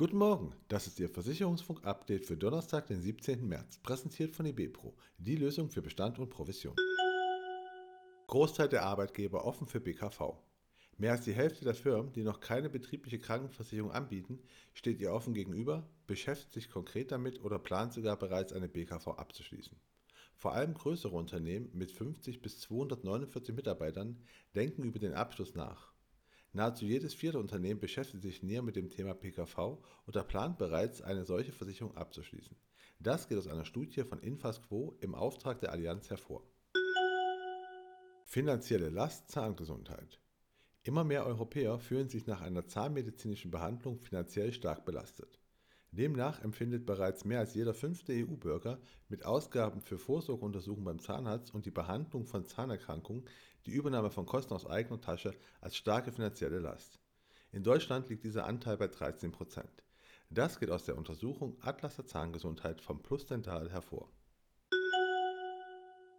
Guten Morgen, das ist Ihr Versicherungsfunk-Update für Donnerstag, den 17. März, präsentiert von eBepro, die Lösung für Bestand und Provision. Großteil der Arbeitgeber offen für BKV. Mehr als die Hälfte der Firmen, die noch keine betriebliche Krankenversicherung anbieten, steht ihr offen gegenüber, beschäftigt sich konkret damit oder plant sogar bereits eine BKV abzuschließen. Vor allem größere Unternehmen mit 50 bis 249 Mitarbeitern denken über den Abschluss nach. Nahezu jedes vierte Unternehmen beschäftigt sich näher mit dem Thema PKV oder plant bereits, eine solche Versicherung abzuschließen. Das geht aus einer Studie von Infasquo im Auftrag der Allianz hervor. Finanzielle Last Zahngesundheit. Immer mehr Europäer fühlen sich nach einer zahnmedizinischen Behandlung finanziell stark belastet. Demnach empfindet bereits mehr als jeder fünfte EU-Bürger mit Ausgaben für Vorsorgeuntersuchungen beim Zahnarzt und die Behandlung von Zahnerkrankungen die Übernahme von Kosten aus eigener Tasche als starke finanzielle Last. In Deutschland liegt dieser Anteil bei 13 Prozent. Das geht aus der Untersuchung Atlas der Zahngesundheit vom Plus Dental hervor.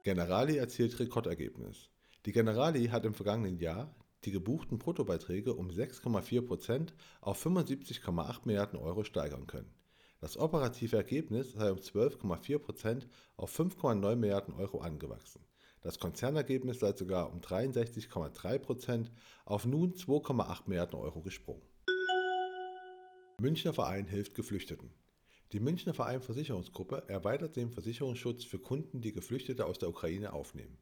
Generali erzielt Rekordergebnis. Die Generali hat im vergangenen Jahr die gebuchten Bruttobeiträge um 6,4 Prozent auf 75,8 Milliarden Euro steigern können. Das operative Ergebnis sei um 12,4 Prozent auf 5,9 Milliarden Euro angewachsen. Das Konzernergebnis sei sogar um 63,3 Prozent auf nun 2,8 Milliarden Euro gesprungen. Münchner Verein hilft Geflüchteten. Die Münchner Verein Versicherungsgruppe erweitert den Versicherungsschutz für Kunden, die Geflüchtete aus der Ukraine aufnehmen.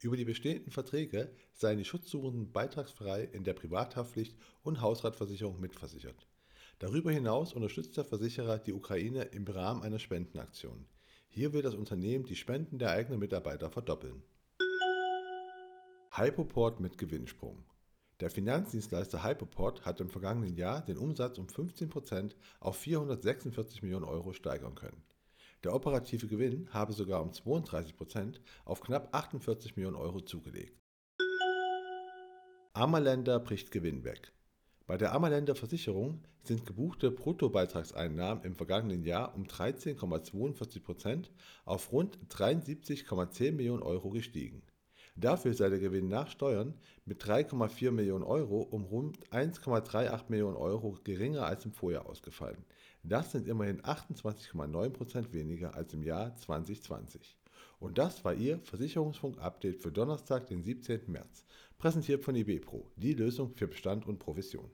Über die bestehenden Verträge seien die Schutzsuchenden beitragsfrei in der Privathaftpflicht und Hausratversicherung mitversichert. Darüber hinaus unterstützt der Versicherer die Ukraine im Rahmen einer Spendenaktion. Hier will das Unternehmen die Spenden der eigenen Mitarbeiter verdoppeln. Hypoport mit Gewinnsprung. Der Finanzdienstleister Hypoport hat im vergangenen Jahr den Umsatz um 15% auf 446 Millionen Euro steigern können. Der operative Gewinn habe sogar um 32 Prozent auf knapp 48 Millionen Euro zugelegt. Ammerländer bricht Gewinn weg. Bei der Ammerländer Versicherung sind gebuchte Bruttobeitragseinnahmen im vergangenen Jahr um 13,42 Prozent auf rund 73,10 Millionen Euro gestiegen. Dafür sei der Gewinn nach Steuern mit 3,4 Millionen Euro um rund 1,38 Millionen Euro geringer als im Vorjahr ausgefallen. Das sind immerhin 28,9 Prozent weniger als im Jahr 2020. Und das war Ihr Versicherungsfunk-Update für Donnerstag, den 17. März. Präsentiert von IBPRO, die Lösung für Bestand und Provision.